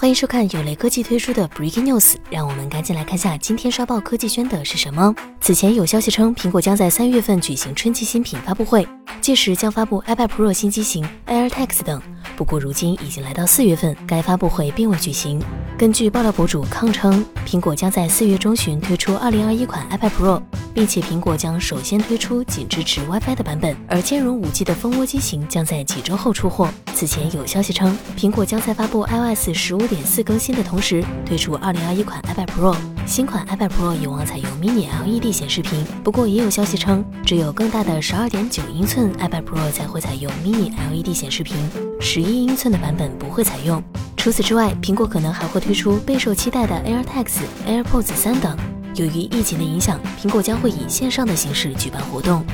欢迎收看有雷科技推出的 Breaking News，让我们赶紧来看下今天刷爆科技圈的是什么。此前有消息称，苹果将在三月份举行春季新品发布会，届时将发布 iPad Pro 新机型、AirTags 等。不过如今已经来到四月份，该发布会并未举行。根据爆料博主抗称，苹果将在四月中旬推出2021款 iPad Pro，并且苹果将首先推出仅支持 WiFi 的版本，而兼容 5G 的蜂窝机型将在几周后出货。此前有消息称，苹果将在发布 iOS 15.4更新的同时推出2021款 iPad Pro。新款 iPad Pro 有望采用 Mini LED 显示屏，不过也有消息称，只有更大的12.9英寸 iPad Pro 才会采用 Mini LED 显示屏。十一英寸的版本不会采用。除此之外，苹果可能还会推出备受期待的 AirTags、AirPods 三等。由于疫情的影响，苹果将会以线上的形式举办活动。